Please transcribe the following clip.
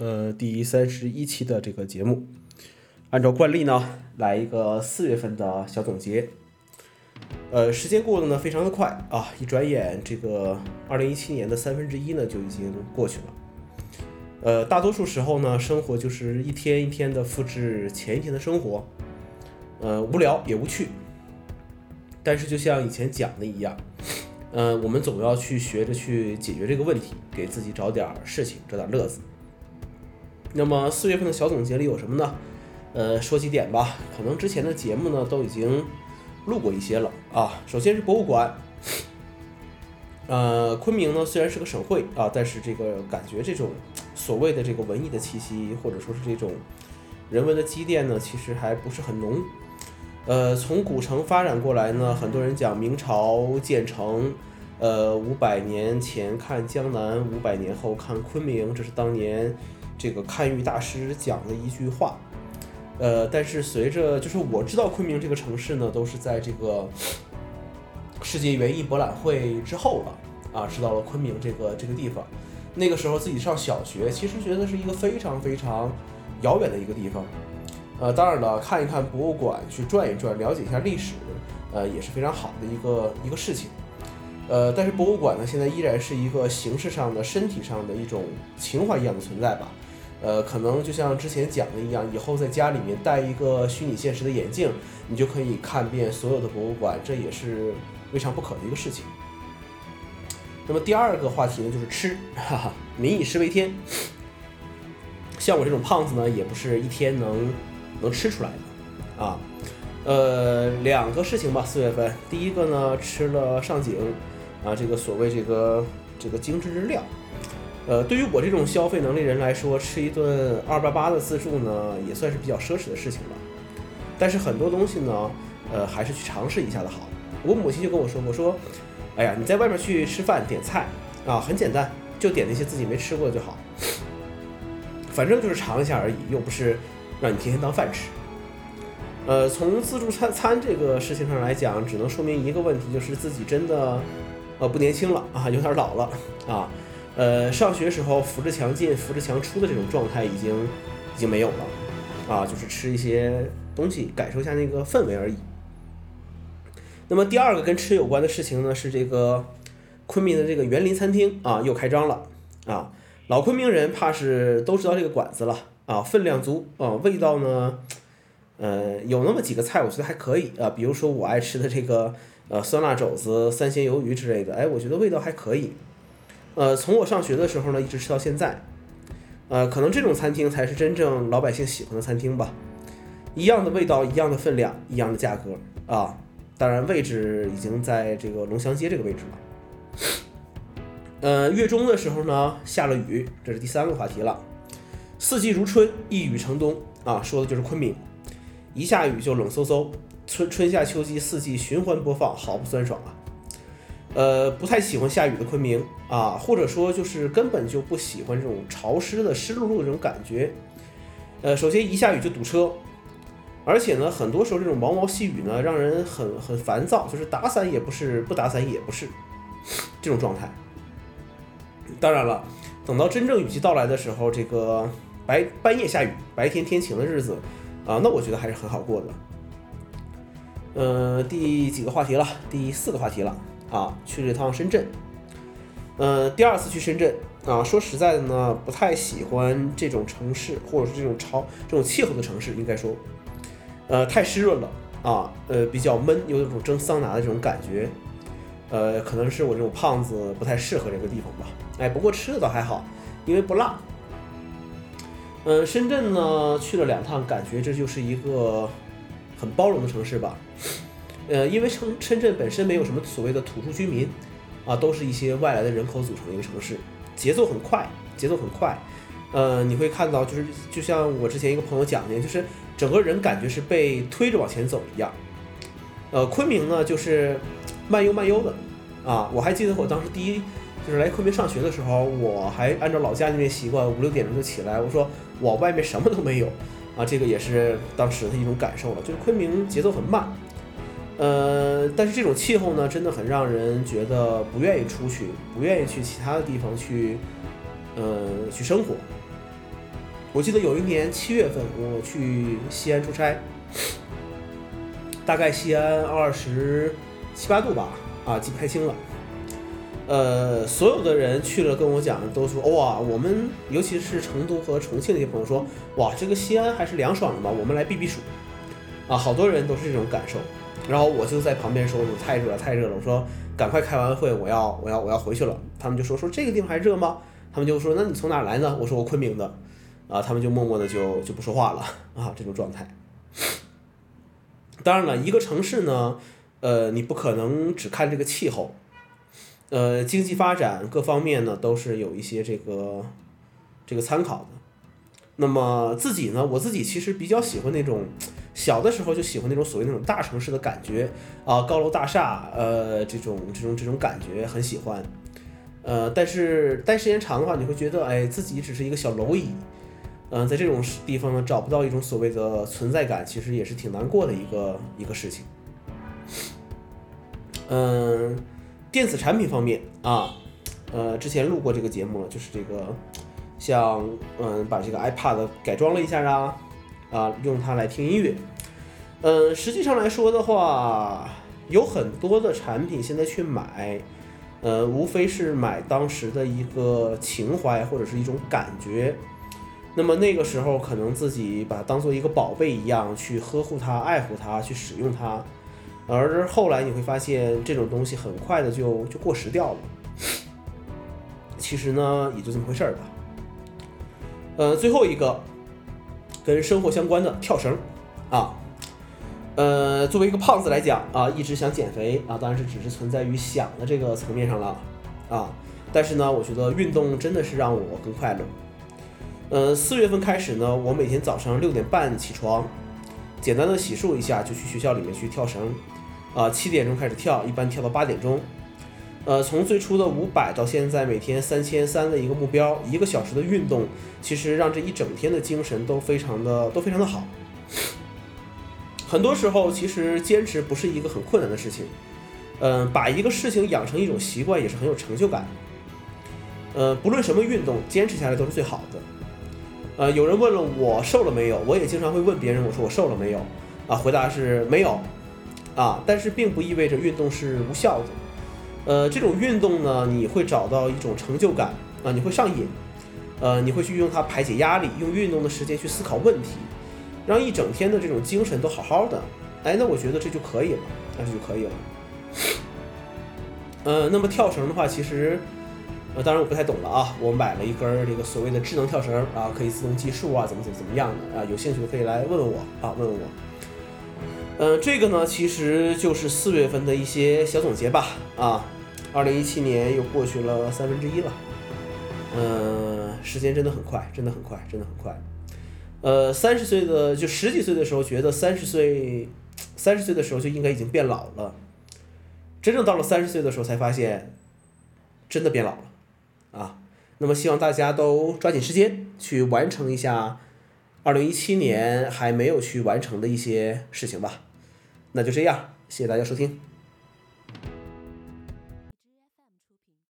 呃，第三十一期的这个节目，按照惯例呢，来一个四月份的小总结。呃，时间过得呢非常的快啊，一转眼这个二零一七年的三分之一呢就已经过去了。呃，大多数时候呢，生活就是一天一天的复制前一天的生活，呃，无聊也无趣。但是就像以前讲的一样，呃，我们总要去学着去解决这个问题，给自己找点事情，找点乐子。那么四月份的小总结里有什么呢？呃，说几点吧，可能之前的节目呢都已经。录过一些了啊，首先是博物馆，呃，昆明呢虽然是个省会啊，但是这个感觉这种所谓的这个文艺的气息，或者说是这种人文的积淀呢，其实还不是很浓。呃，从古城发展过来呢，很多人讲明朝建成，呃，五百年前看江南，五百年后看昆明，这是当年这个堪舆大师讲的一句话。呃，但是随着就是我知道昆明这个城市呢，都是在这个世界园艺博览会之后了啊，知道了昆明这个这个地方。那个时候自己上小学，其实觉得是一个非常非常遥远的一个地方。呃，当然了，看一看博物馆，去转一转，了解一下历史，呃，也是非常好的一个一个事情。呃，但是博物馆呢，现在依然是一个形式上的、身体上的一种情怀一样的存在吧。呃，可能就像之前讲的一样，以后在家里面戴一个虚拟现实的眼镜，你就可以看遍所有的博物馆，这也是未尝不可的一个事情。那么第二个话题呢，就是吃，哈哈，民以食为天。像我这种胖子呢，也不是一天能能吃出来的啊。呃，两个事情吧，四月份，第一个呢，吃了上井啊，这个所谓这个这个精致日料。呃，对于我这种消费能力人来说，吃一顿二八八的自助呢，也算是比较奢侈的事情了。但是很多东西呢，呃，还是去尝试一下的好。我母亲就跟我说我，说，哎呀，你在外面去吃饭点菜啊，很简单，就点那些自己没吃过的就好，反正就是尝一下而已，又不是让你天天当饭吃。呃，从自助餐餐这个事情上来讲，只能说明一个问题，就是自己真的呃不年轻了啊，有点老了啊。呃，上学时候扶着墙进、扶着墙出的这种状态已经已经没有了，啊，就是吃一些东西，感受一下那个氛围而已。那么第二个跟吃有关的事情呢，是这个昆明的这个园林餐厅啊又开张了啊，老昆明人怕是都知道这个馆子了啊，分量足啊，味道呢，呃，有那么几个菜我觉得还可以啊，比如说我爱吃的这个呃酸辣肘子、三鲜鱿鱼之类的，哎，我觉得味道还可以。呃，从我上学的时候呢，一直吃到现在，呃，可能这种餐厅才是真正老百姓喜欢的餐厅吧。一样的味道，一样的分量，一样的价格啊。当然，位置已经在这个龙祥街这个位置了。呃，月中的时候呢，下了雨，这是第三个话题了。四季如春，一雨成冬啊，说的就是昆明。一下雨就冷飕飕，春春夏秋季四季循环播放，好不酸爽啊。呃，不太喜欢下雨的昆明啊，或者说就是根本就不喜欢这种潮湿的湿漉漉的这种感觉。呃，首先一下雨就堵车，而且呢，很多时候这种毛毛细雨呢，让人很很烦躁，就是打伞也不是，不打伞也不是这种状态。当然了，等到真正雨季到来的时候，这个白半夜下雨，白天天晴的日子啊，那我觉得还是很好过的。呃，第几个话题了？第四个话题了。啊，去了一趟深圳，呃，第二次去深圳啊，说实在的呢，不太喜欢这种城市，或者是这种潮、这种气候的城市，应该说，呃，太湿润了啊，呃，比较闷，有一种蒸桑拿的这种感觉，呃，可能是我这种胖子不太适合这个地方吧。哎，不过吃的倒还好，因为不辣。嗯，深圳呢去了两趟，感觉这就是一个很包容的城市吧。呃，因为深深圳本身没有什么所谓的土著居民，啊，都是一些外来的人口组成的一个城市，节奏很快，节奏很快。呃，你会看到，就是就像我之前一个朋友讲的，就是整个人感觉是被推着往前走一样。呃，昆明呢，就是慢悠慢悠的，啊，我还记得我当时第一就是来昆明上学的时候，我还按照老家那边习惯，五六点钟就起来，我说我外面什么都没有，啊，这个也是当时的一种感受了，就是昆明节奏很慢。呃，但是这种气候呢，真的很让人觉得不愿意出去，不愿意去其他的地方去，呃，去生活。我记得有一年七月份，我去西安出差，大概西安二十七八度吧，啊，记不太清了。呃，所有的人去了跟我讲，都说哇，我们尤其是成都和重庆那些朋友说，哇，这个西安还是凉爽的嘛，我们来避避暑。啊，好多人都是这种感受。然后我就在旁边说，太热了，太热了。我说赶快开完会，我要我要我要回去了。他们就说说这个地方还热吗？他们就说那你从哪来呢？我说我昆明的。啊，他们就默默的就就不说话了啊，这种状态。当然了，一个城市呢，呃，你不可能只看这个气候。呃，经济发展各方面呢，都是有一些这个这个参考的。那么自己呢，我自己其实比较喜欢那种小的时候就喜欢那种所谓那种大城市的感觉啊，高楼大厦，呃，这种这种这种感觉很喜欢。呃，但是待时间长的话，你会觉得，哎，自己只是一个小蝼蚁。嗯，在这种地方呢，找不到一种所谓的存在感，其实也是挺难过的一个一个事情。嗯。电子产品方面啊，呃，之前录过这个节目了，就是这个，像嗯，把这个 iPad 改装了一下啊，啊，用它来听音乐。嗯，实际上来说的话，有很多的产品现在去买，呃，无非是买当时的一个情怀或者是一种感觉。那么那个时候可能自己把它当做一个宝贝一样去呵护它、爱护它、去使用它。而后来你会发现，这种东西很快的就就过时掉了。其实呢，也就这么回事儿吧。呃，最后一个跟生活相关的跳绳啊，呃，作为一个胖子来讲啊，一直想减肥啊，当然是只是存在于想的这个层面上了啊。但是呢，我觉得运动真的是让我更快乐。呃，四月份开始呢，我每天早上六点半起床，简单的洗漱一下，就去学校里面去跳绳。啊，七点钟开始跳，一般跳到八点钟。呃，从最初的五百到现在每天三千三的一个目标，一个小时的运动，其实让这一整天的精神都非常的都非常的好。很多时候，其实坚持不是一个很困难的事情。嗯，把一个事情养成一种习惯也是很有成就感。呃，不论什么运动，坚持下来都是最好的。呃，有人问了我瘦了没有，我也经常会问别人，我说我瘦了没有？啊，回答是没有。啊，但是并不意味着运动是无效的。呃，这种运动呢，你会找到一种成就感啊，你会上瘾，呃，你会去用它排解压力，用运动的时间去思考问题，让一整天的这种精神都好好的。哎，那我觉得这就可以了，那这就可以了。呃，那么跳绳的话，其实，呃，当然我不太懂了啊。我买了一根这个所谓的智能跳绳啊，可以自动计数啊，怎么怎么怎么样的啊？有兴趣的可以来问问我啊，问问我。嗯，这个呢，其实就是四月份的一些小总结吧。啊，二零一七年又过去了三分之一了。嗯，时间真的很快，真的很快，真的很快。呃，三十岁的就十几岁的时候觉得三十岁，三十岁的时候就应该已经变老了。真正到了三十岁的时候才发现，真的变老了。啊，那么希望大家都抓紧时间去完成一下二零一七年还没有去完成的一些事情吧。那就这样，谢谢大家收听。